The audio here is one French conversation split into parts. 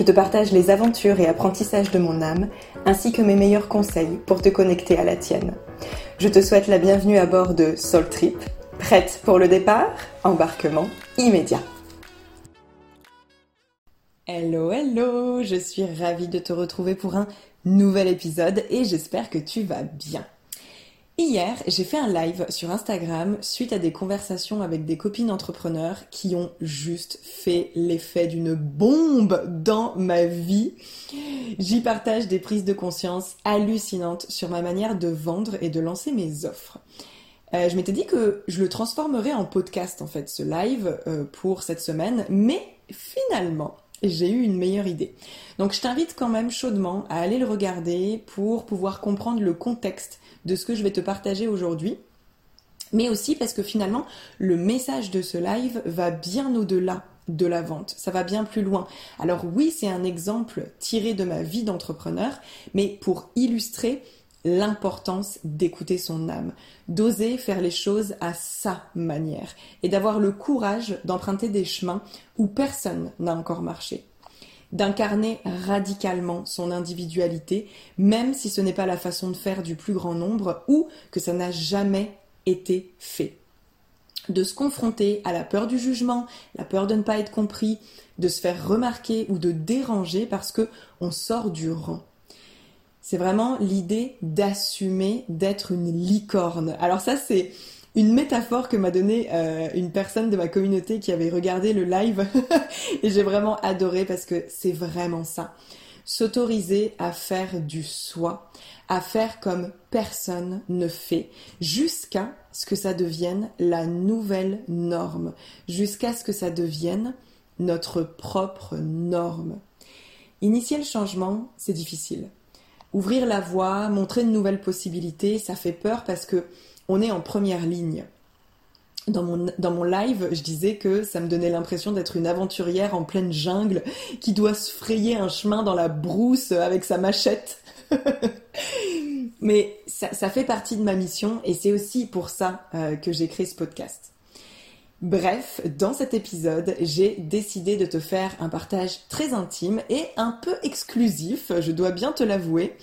Je te partage les aventures et apprentissages de mon âme, ainsi que mes meilleurs conseils pour te connecter à la tienne. Je te souhaite la bienvenue à bord de Soul Trip. Prête pour le départ? Embarquement immédiat. Hello, hello, je suis ravie de te retrouver pour un nouvel épisode et j'espère que tu vas bien. Hier, j'ai fait un live sur Instagram suite à des conversations avec des copines entrepreneurs qui ont juste fait l'effet d'une bombe dans ma vie. J'y partage des prises de conscience hallucinantes sur ma manière de vendre et de lancer mes offres. Euh, je m'étais dit que je le transformerais en podcast en fait, ce live euh, pour cette semaine, mais finalement, j'ai eu une meilleure idée. Donc je t'invite quand même chaudement à aller le regarder pour pouvoir comprendre le contexte de ce que je vais te partager aujourd'hui. Mais aussi parce que finalement, le message de ce live va bien au-delà de la vente. Ça va bien plus loin. Alors oui, c'est un exemple tiré de ma vie d'entrepreneur, mais pour illustrer l'importance d'écouter son âme, d'oser faire les choses à sa manière et d'avoir le courage d'emprunter des chemins où personne n'a encore marché, d'incarner radicalement son individualité, même si ce n'est pas la façon de faire du plus grand nombre ou que ça n'a jamais été fait. De se confronter à la peur du jugement, la peur de ne pas être compris, de se faire remarquer ou de déranger parce que on sort du rang c'est vraiment l'idée d'assumer d'être une licorne. Alors ça, c'est une métaphore que m'a donnée euh, une personne de ma communauté qui avait regardé le live et j'ai vraiment adoré parce que c'est vraiment ça. S'autoriser à faire du soi, à faire comme personne ne fait, jusqu'à ce que ça devienne la nouvelle norme, jusqu'à ce que ça devienne notre propre norme. Initier le changement, c'est difficile ouvrir la voie, montrer de nouvelles possibilités, ça fait peur parce que on est en première ligne. Dans mon, dans live, je disais que ça me donnait l'impression d'être une aventurière en pleine jungle qui doit se frayer un chemin dans la brousse avec sa machette. Mais ça, ça, fait partie de ma mission et c'est aussi pour ça euh, que j'ai créé ce podcast. Bref, dans cet épisode, j'ai décidé de te faire un partage très intime et un peu exclusif, je dois bien te l'avouer,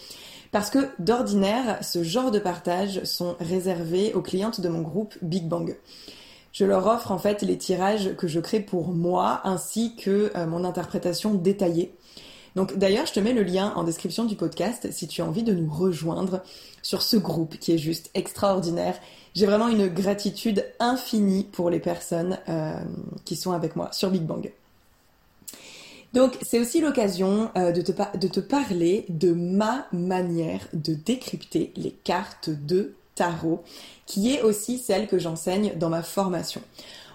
parce que d'ordinaire, ce genre de partages sont réservés aux clientes de mon groupe Big Bang. Je leur offre en fait les tirages que je crée pour moi ainsi que euh, mon interprétation détaillée. Donc d'ailleurs, je te mets le lien en description du podcast si tu as envie de nous rejoindre sur ce groupe qui est juste extraordinaire j'ai vraiment une gratitude infinie pour les personnes euh, qui sont avec moi sur Big Bang. Donc c'est aussi l'occasion euh, de, te parler de ma manière de décrypter les cartes de tarot, qui est aussi celle que j'enseigne dans ma formation.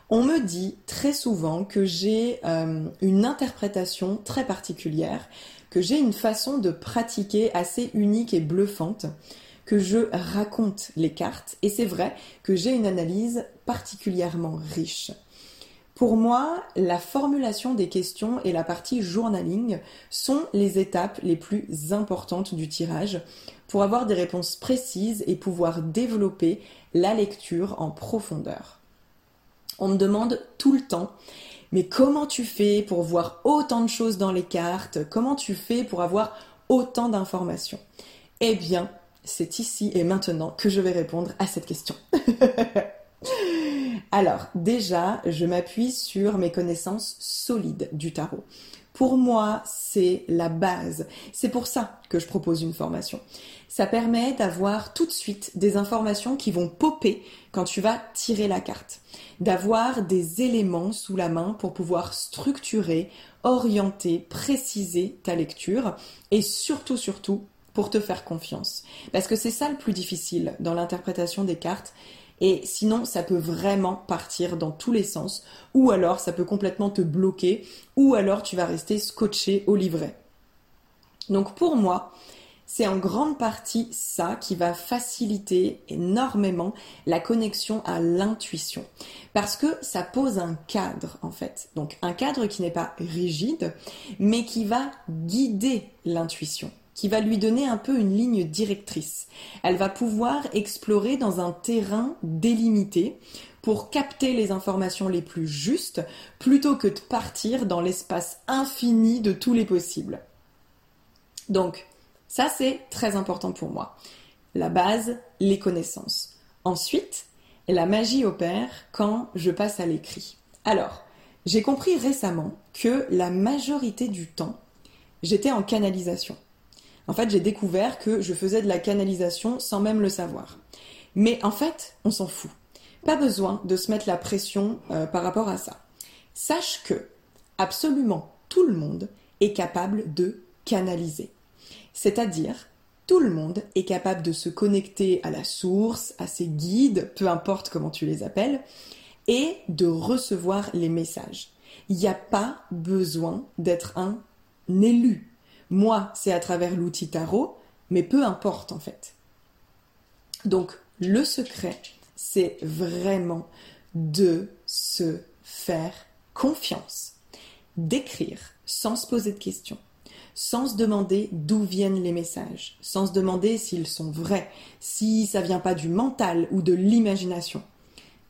On me dit très souvent que j'ai euh, une interprétation très particulière, que j'ai une façon de pratiquer assez unique et bluffante, je raconte les cartes et c'est vrai que j'ai une analyse particulièrement riche. Pour moi, la formulation des questions et la partie journaling sont les étapes les plus importantes du tirage pour avoir des réponses précises et pouvoir développer la lecture en profondeur. On me demande tout le temps, mais comment tu fais pour voir autant de choses dans les cartes? Comment tu fais pour avoir autant d'informations? Eh bien, c'est ici et maintenant que je vais répondre à cette question. Alors, déjà, je m'appuie sur mes connaissances solides du tarot pour moi, c'est la base. C'est pour ça que je propose une formation. Ça permet d'avoir tout de suite des informations qui vont popper quand tu vas tirer la carte. D'avoir des éléments sous la main pour pouvoir structurer, orienter, préciser ta lecture et surtout, surtout, pour te faire confiance. Parce que c'est ça le plus difficile dans l'interprétation des cartes. Et sinon, ça peut vraiment partir dans tous les sens. Ou alors, ça peut complètement te bloquer. Ou alors, tu vas rester scotché au livret. Donc pour moi, c'est en grande partie ça qui va faciliter énormément la connexion à l'intuition. Parce que ça pose un cadre, en fait. Donc un cadre qui n'est pas rigide, mais qui va guider l'intuition qui va lui donner un peu une ligne directrice. Elle va pouvoir explorer dans un terrain délimité pour capter les informations les plus justes plutôt que de partir dans l'espace infini de tous les possibles. Donc, ça c'est très important pour moi. La base, les connaissances. Ensuite, la magie opère quand je passe à l'écrit. Alors, j'ai compris récemment que la majorité du temps, j'étais en canalisation. En fait, j'ai découvert que je faisais de la canalisation sans même le savoir. Mais en fait, on s'en fout. Pas besoin de se mettre la pression euh, par rapport à ça. Sache que absolument tout le monde est capable de canaliser. C'est-à-dire, tout le monde est capable de se connecter à la source, à ses guides, peu importe comment tu les appelles, et de recevoir les messages. Il n'y a pas besoin d'être un élu moi, c'est à travers l'outil tarot, mais peu importe en fait. Donc, le secret, c'est vraiment de se faire confiance, d'écrire sans se poser de questions, sans se demander d'où viennent les messages, sans se demander s'ils sont vrais, si ça vient pas du mental ou de l'imagination.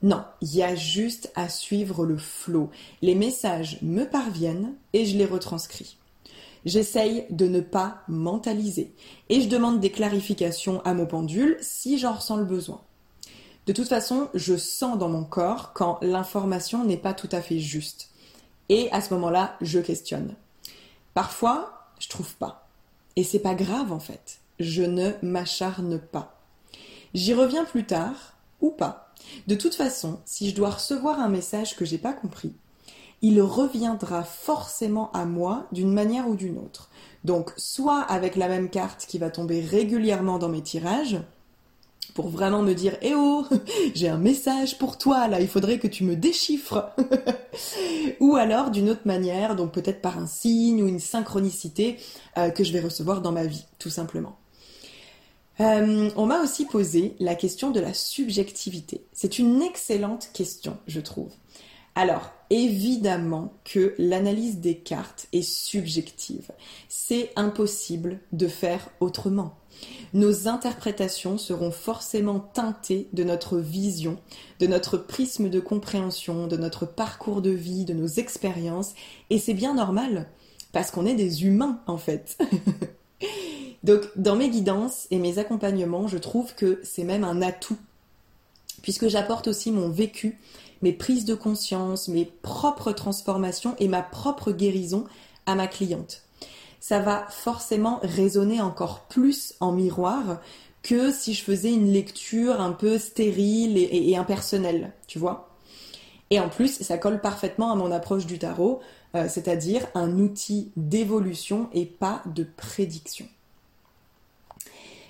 Non, il y a juste à suivre le flot. Les messages me parviennent et je les retranscris. J'essaye de ne pas mentaliser et je demande des clarifications à mon pendule si j'en ressens le besoin. De toute façon, je sens dans mon corps quand l'information n'est pas tout à fait juste. Et à ce moment-là, je questionne. Parfois, je trouve pas. Et c'est pas grave en fait. Je ne m'acharne pas. J'y reviens plus tard ou pas. De toute façon, si je dois recevoir un message que j'ai pas compris, il reviendra forcément à moi d'une manière ou d'une autre. Donc soit avec la même carte qui va tomber régulièrement dans mes tirages, pour vraiment me dire Eh oh, j'ai un message pour toi là, il faudrait que tu me déchiffres. ou alors d'une autre manière, donc peut-être par un signe ou une synchronicité euh, que je vais recevoir dans ma vie, tout simplement. Euh, on m'a aussi posé la question de la subjectivité. C'est une excellente question, je trouve. Alors, évidemment que l'analyse des cartes est subjective. C'est impossible de faire autrement. Nos interprétations seront forcément teintées de notre vision, de notre prisme de compréhension, de notre parcours de vie, de nos expériences, et c'est bien normal, parce qu'on est des humains en fait. Donc dans mes guidances et mes accompagnements, je trouve que c'est même un atout, puisque j'apporte aussi mon vécu mes prises de conscience, mes propres transformations et ma propre guérison à ma cliente. Ça va forcément résonner encore plus en miroir que si je faisais une lecture un peu stérile et, impersonnelle, tu vois. Et en plus, ça colle parfaitement à mon approche du tarot, euh, c'est-à-dire un outil d'évolution et pas de prédiction.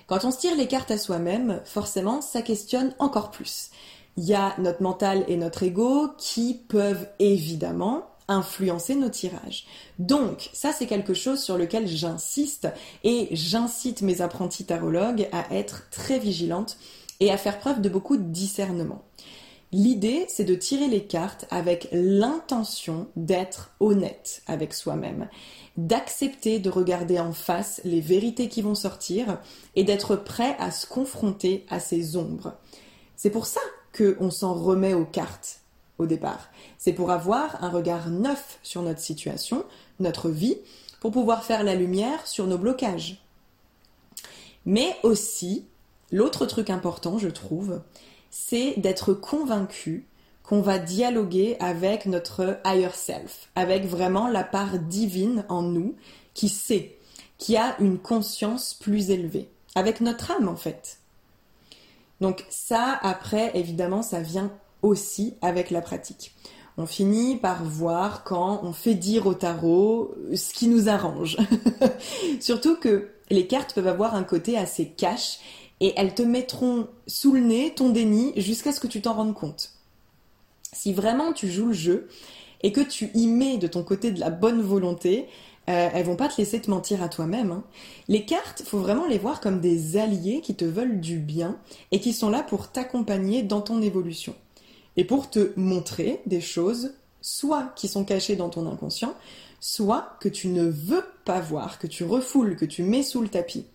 Quand on se tire les cartes à soi-même, forcément, ça questionne encore plus il y a notre mental et notre ego qui peuvent évidemment influencer nos tirages. Donc, ça c'est quelque chose sur lequel j'insiste et j'incite mes apprentis tarologues à être très vigilantes et à faire preuve de beaucoup de discernement. L'idée, c'est de tirer les cartes avec l'intention d'être honnête avec soi-même, d'accepter de regarder en face les vérités qui vont sortir et d'être prêt à se confronter à ces ombres. C'est pour ça qu'on s'en remet aux cartes au départ. C'est pour avoir un regard neuf sur notre situation, notre vie, pour pouvoir faire la lumière sur nos blocages. Mais aussi, l'autre truc important, je trouve, c'est d'être convaincu qu'on va dialoguer avec notre higher self, avec vraiment la part divine en nous qui sait, qui a une conscience plus élevée, avec notre âme en fait. Donc ça, après, évidemment, ça vient aussi avec la pratique. On finit par voir quand on fait dire au tarot ce qui nous arrange. Surtout que les cartes peuvent avoir un côté assez cash et elles te mettront sous le nez ton déni jusqu'à ce que tu t'en rendes compte. Si vraiment tu joues le jeu et que tu y mets de ton côté de la bonne volonté, euh, elles vont pas te laisser te mentir à toi-même. Hein. Les cartes, faut vraiment les voir comme des alliés qui te veulent du bien et qui sont là pour t'accompagner dans ton évolution et pour te montrer des choses soit qui sont cachées dans ton inconscient, soit que tu ne veux pas voir, que tu refoules, que tu mets sous le tapis.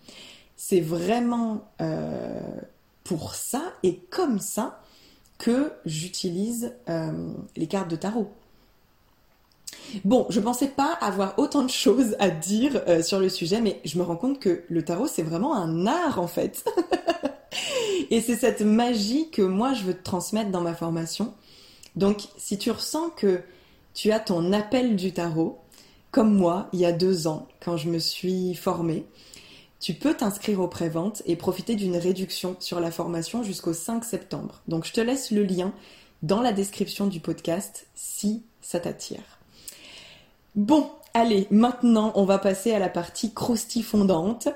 C'est vraiment euh, pour ça et comme ça que j'utilise euh, les cartes de tarot. Bon, je pensais pas avoir autant de choses à dire euh, sur le sujet, mais je me rends compte que le tarot, c'est vraiment un art en fait. Et c'est cette magie que moi, je veux te transmettre dans ma formation. Donc, si tu ressens que tu as ton appel du tarot, comme moi, il y a deux ans, quand je me suis formée, tu peux t'inscrire au prévente et profiter d'une réduction sur la formation jusqu'au 5 septembre. Donc, je te laisse le lien dans la description du podcast si ça t'attire. Bon, allez, maintenant on va passer à la partie croustifondante.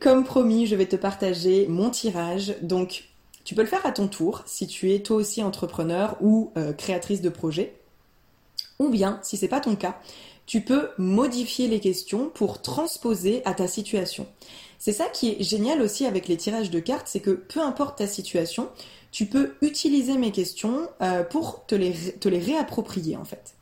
Comme promis, je vais te partager mon tirage. Donc, tu peux le faire à ton tour si tu es toi aussi entrepreneur ou euh, créatrice de projet. Ou bien, si c'est pas ton cas, tu peux modifier les questions pour transposer à ta situation. C'est ça qui est génial aussi avec les tirages de cartes, c'est que peu importe ta situation, tu peux utiliser mes questions euh, pour te les, te les réapproprier en fait.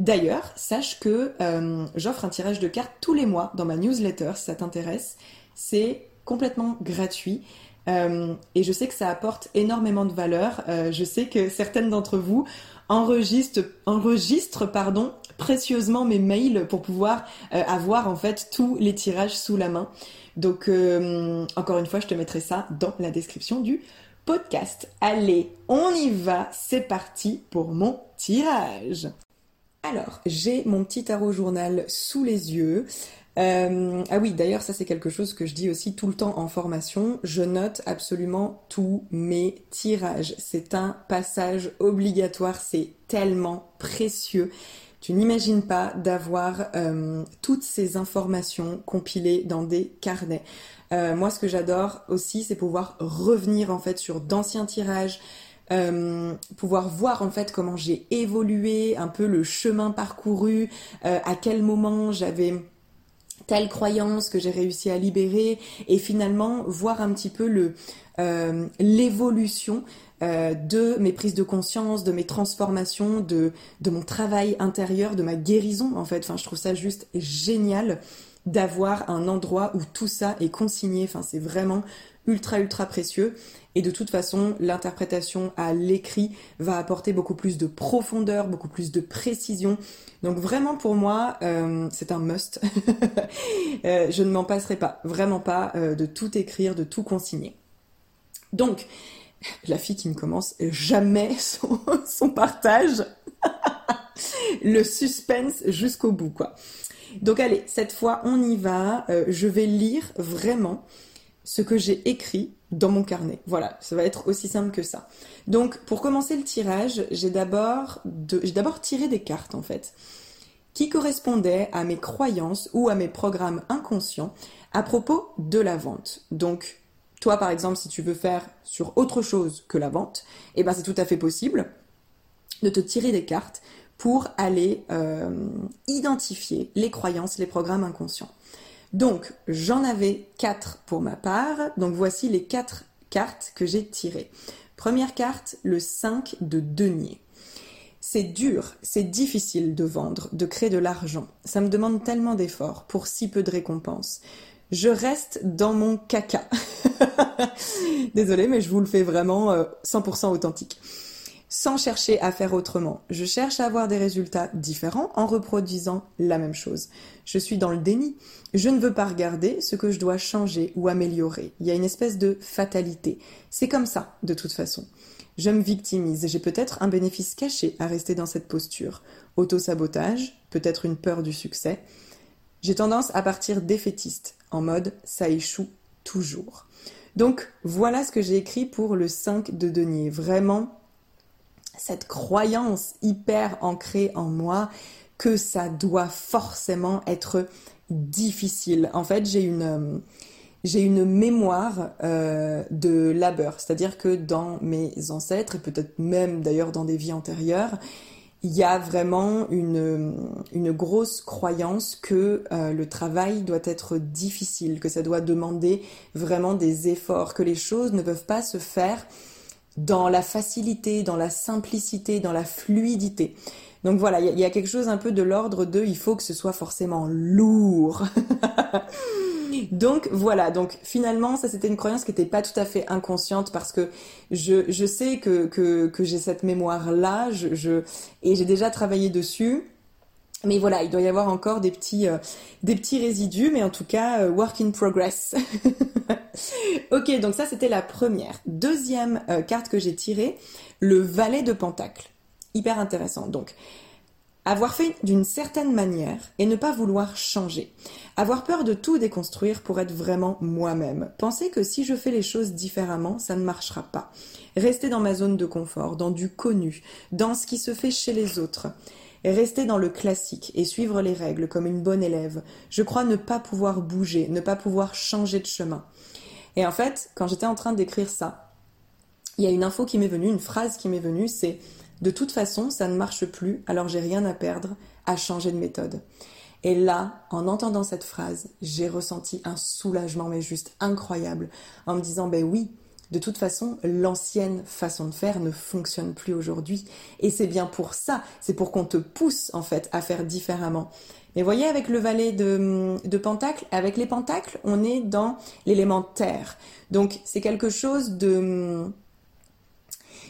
D'ailleurs, sache que euh, j'offre un tirage de cartes tous les mois dans ma newsletter si ça t'intéresse. C'est complètement gratuit. Euh, et je sais que ça apporte énormément de valeur. Euh, je sais que certaines d'entre vous enregistrent, précieusement mes mails pour pouvoir avoir en fait tous les tirages sous la main. Donc encore une fois, je te mettrai ça dans la description du podcast. Allez, on y va, c'est parti pour mon tirage. Alors, j'ai mon petit tarot journal sous les yeux. Euh, ah oui, d'ailleurs, ça c'est quelque chose que je dis aussi tout le temps en formation. Je note absolument tous mes tirages. C'est un passage obligatoire, c'est tellement précieux. Tu n'imagines pas d'avoir euh, toutes ces informations compilées dans des carnets. Euh, moi, ce que j'adore aussi, c'est pouvoir revenir en fait sur d'anciens tirages, euh, pouvoir voir en fait comment j'ai évolué, un peu le chemin parcouru, euh, à quel moment j'avais telle croyance que j'ai réussi à libérer et finalement voir un petit peu le euh, l'évolution de mes prises de conscience, de mes transformations, de, de mon travail intérieur, de ma guérison en fait. Enfin, je trouve ça juste génial d'avoir un endroit où tout ça est consigné. Enfin, c'est vraiment ultra ultra précieux. Et de toute façon, l'interprétation à l'écrit va apporter beaucoup plus de profondeur, beaucoup plus de précision. Donc vraiment pour moi, euh, c'est un must. Euh, je ne m'en passerai pas, vraiment pas, euh, de tout écrire, de tout consigner. Donc, la fille qui ne commence jamais son, son partage. Le suspense jusqu'au bout, quoi. Donc allez, cette fois on y va. je vais lire vraiment ce que j'ai écrit dans mon carnet. Voilà, ça va être aussi simple que ça. Donc, pour commencer le tirage, j'ai d'abord, j'ai d'abord tiré des cartes en fait, qui correspondaient à mes croyances ou à mes programmes inconscients à propos de la vente. Donc, toi par exemple, si tu veux faire sur autre chose que la vente, eh ben c'est tout à fait possible de te tirer des cartes pour aller euh, identifier les croyances, les programmes inconscients. Donc, j'en avais quatre pour ma part. Donc, voici les quatre cartes que j'ai tirées. Première carte, le 5 de denier. C'est dur, c'est difficile de vendre, de créer de l'argent. Ça me demande tellement d'efforts pour si peu de récompenses. Je reste dans mon caca. Désolée, mais je vous le fais vraiment 100% euh, authentique. Sans chercher à faire autrement. Je cherche à avoir des résultats différents en reproduisant la même chose. Je suis dans le déni. Je ne veux pas regarder ce que je dois changer ou améliorer. Il y a une espèce de fatalité. C'est comme ça, de toute façon. Je me victimise. J'ai peut-être un bénéfice caché à rester dans cette posture. Auto-sabotage, peut-être une peur du succès. J'ai tendance à partir défaitiste, en mode ça échoue toujours. Donc voilà ce que j'ai écrit pour le 5 de denier. Vraiment, cette croyance hyper ancrée en moi que ça doit forcément être difficile. En fait, j'ai une, euh, j'ai une mémoire euh, de labeur, c'est-à-dire que dans mes ancêtres, et peut-être même d'ailleurs dans des vies antérieures, il y a vraiment une, une grosse croyance que euh, le travail doit être difficile, que ça doit demander vraiment des efforts, que les choses ne peuvent pas se faire dans la facilité, dans la simplicité, dans la fluidité. Donc voilà, il y, a quelque chose un peu de l'ordre de il faut que ce soit forcément lourd. donc voilà, donc finalement ça c'était une croyance qui n'était pas tout à fait inconsciente parce que je, je sais que, que, que j'ai cette mémoire-là je, je, et j'ai déjà travaillé dessus. Mais voilà, il doit y avoir encore des petits, euh, résidus, mais en tout cas, euh, work in progress. ok, donc ça c'était la première. Deuxième euh, carte que j'ai tirée, le valet de Pentacle hyper intéressant. Donc, avoir fait d'une certaine manière et ne pas vouloir changer. Avoir peur de tout déconstruire pour être vraiment moi-même. Penser que si je fais les choses différemment, ça ne marchera pas. Rester dans ma zone de confort, dans du connu, dans ce qui se fait chez les autres. Rester dans le classique et suivre les règles comme une bonne élève. Je crois ne pas pouvoir bouger, ne pas pouvoir changer de chemin. Et en fait, quand j'étais en train d'écrire ça, il y a une info qui m'est venue, une phrase qui m'est venue, c'est de toute façon, ça ne marche plus, alors j'ai rien à perdre à changer de méthode. Et là, en entendant cette phrase, j'ai ressenti un soulagement, mais juste incroyable, en me disant, ben oui, de toute façon, l'ancienne façon de faire ne fonctionne plus aujourd'hui. Et c'est bien pour ça, c'est pour qu'on te pousse, en fait, à faire différemment. Mais voyez, avec le valet de, de Pentacle, avec les Pentacles, on est dans l'élément terre. Donc, c'est quelque chose de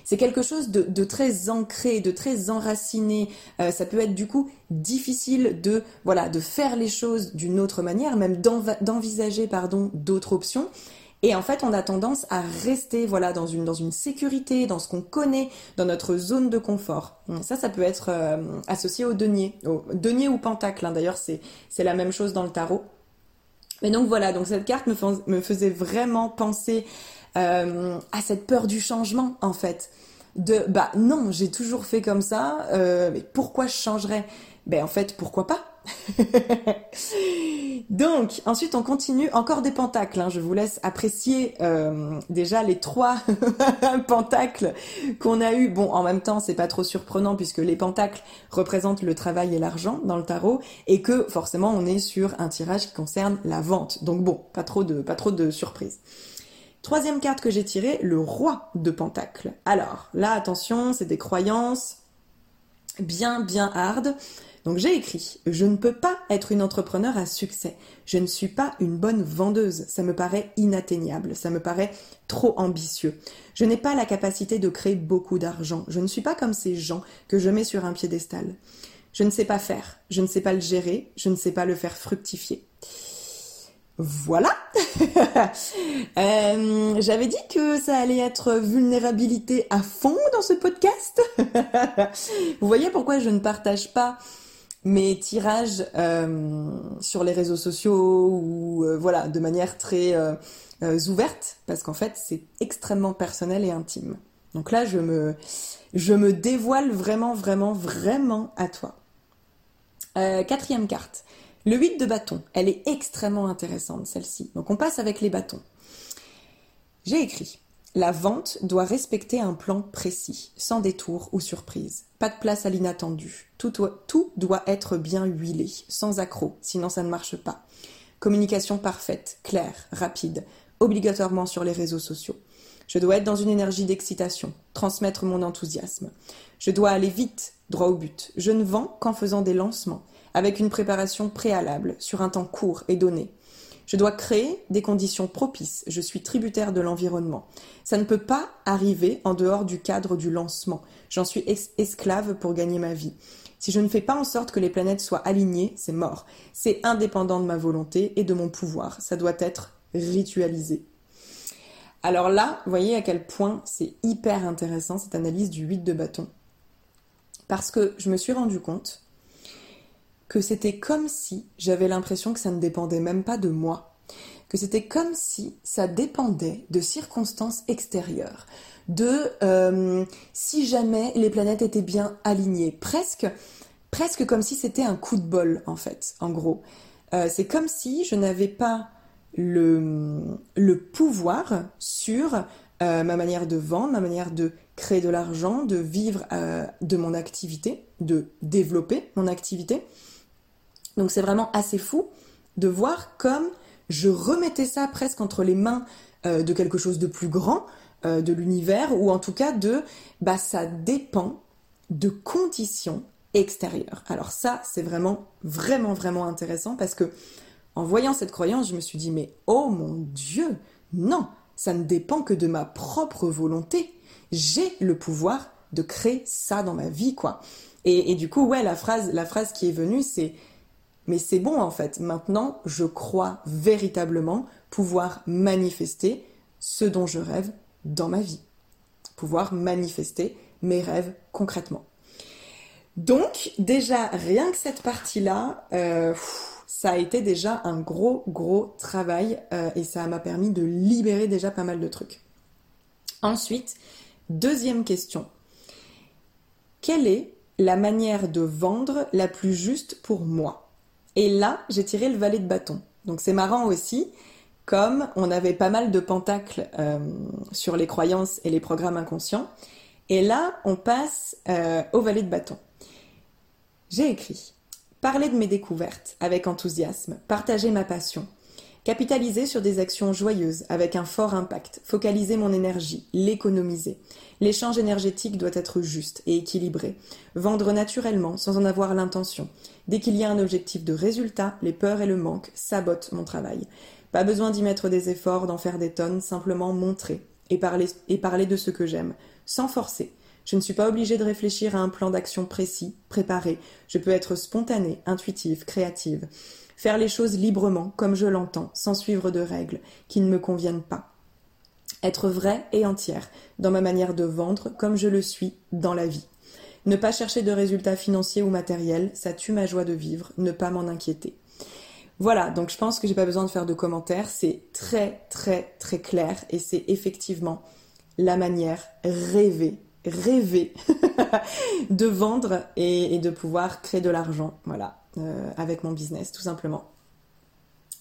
c'est quelque chose de, très ancré, de très enraciné. Euh, ça peut être du coup difficile de voilà de faire les choses d'une autre manière, même d'envisager pardon d'autres options. Et en fait, on a tendance à rester voilà dans une sécurité, dans ce qu'on connaît, dans notre zone de confort. Ça, ça peut être euh, associé au denier, au denier ou pentacle. Hein. D'ailleurs, c'est la même chose dans le tarot. Mais donc voilà, donc cette carte me, me faisait vraiment penser euh, à cette peur du changement en fait. De bah non, j'ai toujours fait comme ça, euh, mais pourquoi je changerais? Ben en fait, pourquoi pas? Donc, ensuite, on continue. Encore des pentacles. Hein. Je vous laisse apprécier euh, déjà les trois pentacles qu'on a eu. Bon, en même temps, c'est pas trop surprenant puisque les pentacles représentent le travail et l'argent dans le tarot et que forcément, on est sur un tirage qui concerne la vente. Donc bon, pas trop de pas trop de surprises. Troisième carte que j'ai tirée, le roi de Pentacle. Alors, là, attention, c'est des croyances bien, bien hard. Donc j'ai écrit, je ne peux pas être une entrepreneur à succès. Je ne suis pas une bonne vendeuse. Ça me paraît inatteignable. Ça me paraît trop ambitieux. Je n'ai pas la capacité de créer beaucoup d'argent. Je ne suis pas comme ces gens que je mets sur un piédestal. Je ne sais pas faire. Je ne sais pas le gérer. Je ne sais pas le faire fructifier. Voilà. Euh, j'avais dit que ça allait être vulnérabilité à fond dans ce podcast. Vous voyez pourquoi je ne partage pas mes tirages euh, sur les réseaux sociaux ou euh, voilà de manière très ouverte parce qu'en fait c'est extrêmement personnel et intime. Donc là je me je me dévoile vraiment vraiment vraiment à toi. quatrième carte. Le 8 de bâton, elle est extrêmement intéressante celle-ci. Donc on passe avec les bâtons. J'ai écrit la vente doit respecter un plan précis, sans détour ou surprise. Pas de place à l'inattendu. Tout doit, être bien huilé, sans accroc, sinon ça ne marche pas. Communication parfaite, claire, rapide, obligatoirement sur les réseaux sociaux. Je dois être dans une énergie d'excitation, transmettre mon enthousiasme. Je dois aller vite, droit au but. Je ne vends qu'en faisant des lancements avec une préparation préalable sur un temps court et donné. Je dois créer des conditions propices. Je suis tributaire de l'environnement. Ça ne peut pas arriver en dehors du cadre du lancement. J'en suis esclave pour gagner ma vie. Si je ne fais pas en sorte que les planètes soient alignées, c'est mort. C'est indépendant de ma volonté et de mon pouvoir. Ça doit être ritualisé. Alors là, vous voyez à quel point c'est hyper intéressant cette analyse du 8 de bâton. Parce que je me suis rendu compte que c'était comme si j'avais l'impression que ça ne dépendait même pas de moi, que c'était comme si ça dépendait de circonstances extérieures, de euh, si jamais les planètes étaient bien alignées, presque, presque comme si c'était un coup de bol en fait, en gros. Euh, c'est comme si je n'avais pas le, pouvoir sur euh, ma manière de vendre, ma manière de créer de l'argent, de vivre de mon activité, de développer mon activité. Donc c'est vraiment assez fou de voir comme je remettais ça presque entre les mains euh, de quelque chose de plus grand, euh, de l'univers, ou en tout cas de, bah ça dépend de conditions extérieures. Alors ça, c'est vraiment, vraiment, vraiment intéressant parce que en voyant cette croyance, je me suis dit, mais oh mon Dieu, non, ça ne dépend que de ma propre volonté. J'ai le pouvoir de créer ça dans ma vie, quoi. Et, et du coup, ouais, la phrase, la phrase qui est venue, c'est mais c'est bon en fait. Maintenant, je crois véritablement pouvoir manifester ce dont je rêve dans ma vie. Pouvoir manifester mes rêves concrètement. Donc déjà, rien que cette partie-là, euh, ça a été déjà un gros, gros travail euh, et ça m'a permis de libérer déjà pas mal de trucs. Ensuite, deuxième question. Quelle est la manière de vendre la plus juste pour moi? Et là, j'ai tiré le valet de bâton. Donc c'est marrant aussi, comme on avait pas mal de pentacles euh, sur les croyances et les programmes inconscients. Et là, on passe euh, au valet de bâton. J'ai écrit Parler de mes découvertes avec enthousiasme, partager ma passion, Capitaliser sur des actions joyeuses avec un fort impact, focaliser mon énergie, l'économiser. L'échange énergétique doit être juste et équilibré. Vendre naturellement sans en avoir l'intention. Dès qu'il y a un objectif de résultat, les peurs et le manque sabotent mon travail. Pas besoin d'y mettre des efforts, d'en faire des tonnes, simplement montrer et parler, de ce que j'aime, sans forcer. Je ne suis pas obligée de réfléchir à un plan d'action précis, préparé. Je peux être spontanée, intuitive, créative. Faire les choses librement, comme je l'entends, sans suivre de règles qui ne me conviennent pas. Être vraie et entière dans ma manière de vendre, comme je le suis dans la vie. Ne pas chercher de résultats financiers ou matériels, ça tue ma joie de vivre, ne pas m'en inquiéter. Voilà, donc je pense que j'ai pas besoin de faire de commentaires, c'est très très très clair et c'est effectivement la manière rêvée, rêvée de vendre et, de pouvoir créer de l'argent. Voilà, avec mon business, tout simplement.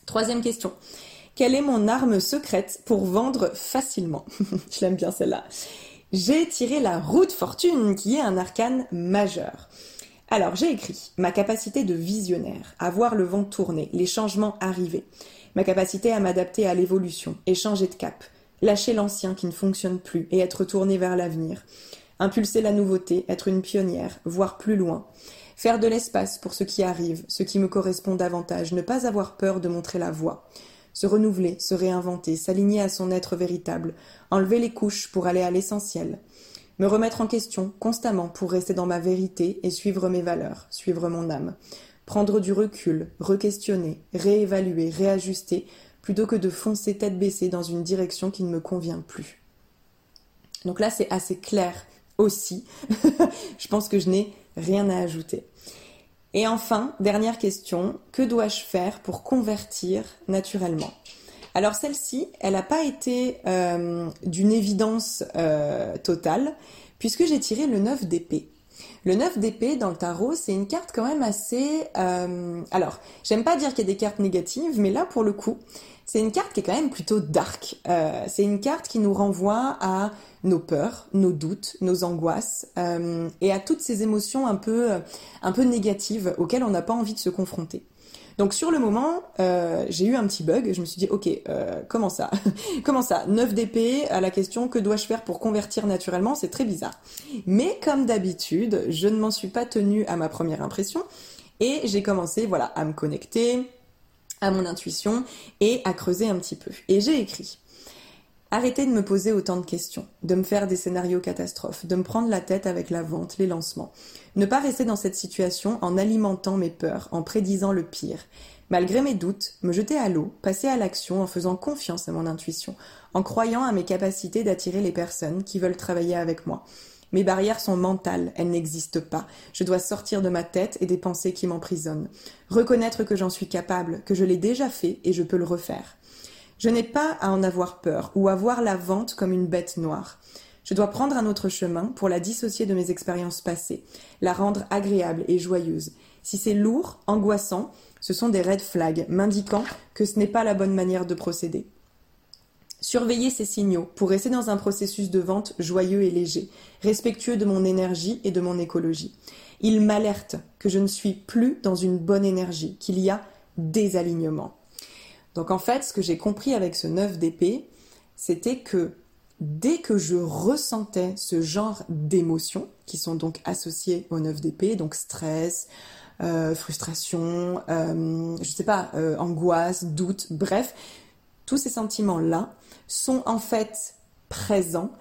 Troisième question. Quelle est mon arme secrète pour vendre facilement Je l'aime bien celle-là. J'ai tiré la roue de fortune, qui est un arcane majeur. Alors, j'ai écrit ma capacité de visionnaire, à voir le vent tourner, les changements arriver, ma capacité à m'adapter à l'évolution et changer de cap, lâcher l'ancien qui ne fonctionne plus et être tourné vers l'avenir, impulser la nouveauté, être une pionnière, voir plus loin, Faire de l'espace pour ce qui arrive, ce qui me correspond davantage, ne pas avoir peur de montrer la voie. Se renouveler, se réinventer, s'aligner à son être véritable, enlever les couches pour aller à l'essentiel. Me remettre en question constamment pour rester dans ma vérité et suivre mes valeurs, suivre mon âme. Prendre du recul, re-questionner, réévaluer, réajuster, plutôt que de foncer tête baissée dans une direction qui ne me convient plus. Donc là, c'est assez clair aussi. je pense que je n'ai rien à ajouter. Et enfin, dernière question, que dois-je faire pour convertir naturellement? Alors celle-ci, elle n'a pas été euh, d'une évidence euh, totale, puisque j'ai tiré le 9 d'épée. Le 9 d'épée dans le tarot, c'est une carte quand même assez... Euh, alors, j'aime pas dire qu'il y a des cartes négatives, mais là, pour le coup, c'est une carte qui est quand même plutôt dark. Euh, c'est une carte qui nous renvoie à nos peurs, nos doutes, nos angoisses euh, et à toutes ces émotions un peu, un peu négatives auxquelles on n'a pas envie de se confronter. Donc sur le moment, euh, j'ai eu un petit bug. Je me suis dit, ok, comment ça? Comment ça? 9 d'épée à la question que dois-je faire pour convertir naturellement? C'est très bizarre. Mais comme d'habitude, je ne m'en suis pas tenue à ma première impression et j'ai commencé, voilà, à me connecter, à mon intuition et à creuser un petit peu. Et j'ai écrit Arrêtez de me poser autant de questions, de me faire des scénarios catastrophes, de me prendre la tête avec la vente, les lancements. Ne pas rester dans cette situation en alimentant mes peurs, en prédisant le pire. Malgré mes doutes, me jeter à l'eau, passer à l'action en faisant confiance à mon intuition, en croyant à mes capacités d'attirer les personnes qui veulent travailler avec moi. Mes barrières sont mentales, elles n'existent pas. Je dois sortir de ma tête et des pensées qui m'emprisonnent. Reconnaître que j'en suis capable, que je l'ai déjà fait et je peux le refaire. Je n'ai pas à en avoir peur ou à voir la vente comme une bête noire. Je dois prendre un autre chemin pour la dissocier de mes expériences passées, la rendre agréable et joyeuse. Si c'est lourd, angoissant, ce sont des red flags m'indiquant que ce n'est pas la bonne manière de procéder. Surveiller ces signaux pour rester dans un processus de vente joyeux et léger, respectueux de mon énergie et de mon écologie. Ils m'alertent que je ne suis plus dans une bonne énergie, qu'il y a des alignements. Donc en fait, ce que j'ai compris avec ce 9 d'épée, c'était que dès que je ressentais ce genre d'émotions, qui sont donc associées au 9 d'épée, donc stress, euh, frustration, euh, je sais pas, euh, angoisse, doute, bref, tous ces sentiments-là sont en fait présents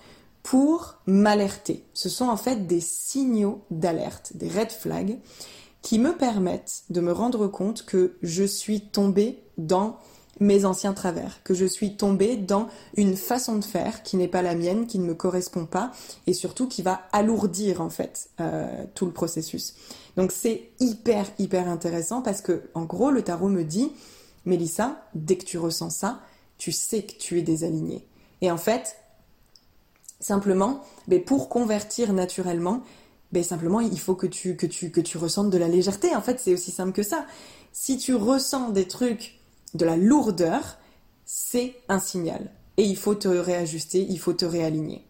pour m'alerter. Ce sont en fait des signaux d'alerte, des red flags, qui me permettent de me rendre compte que je suis tombée dans mes anciens travers, que je suis tombée dans une façon de faire qui n'est pas la mienne, qui ne me correspond pas, et surtout qui va alourdir en fait euh, tout le processus. Donc c'est hyper hyper intéressant parce que en gros le tarot me dit, Mélissa, dès que tu ressens ça, tu sais que tu es désaligné. Et en fait, simplement, mais ben, pour convertir naturellement, ben simplement il faut que tu que ressentes de la légèreté. En fait, c'est aussi simple que ça. Si tu ressens des trucs de la lourdeur, c'est un signal. Et il faut te réajuster, il faut te réaligner.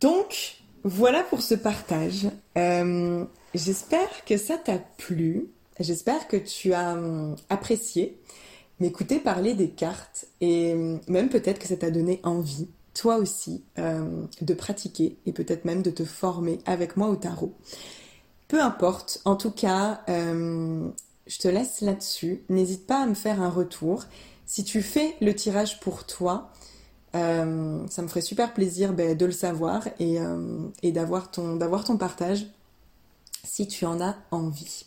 Donc, voilà pour ce partage. Euh, j'espère que ça t'a plu. J'espère que tu as hum, apprécié m'écouter parler des cartes et même peut-être que ça t'a donné envie, toi aussi, euh, de pratiquer et peut-être même de te former avec moi au tarot. Peu importe, en tout cas, euh, je te laisse là-dessus. N'hésite pas à me faire un retour. Si tu fais le tirage pour toi, euh, ça me ferait super plaisir ben, de le savoir et, d'avoir ton partage si tu en as envie.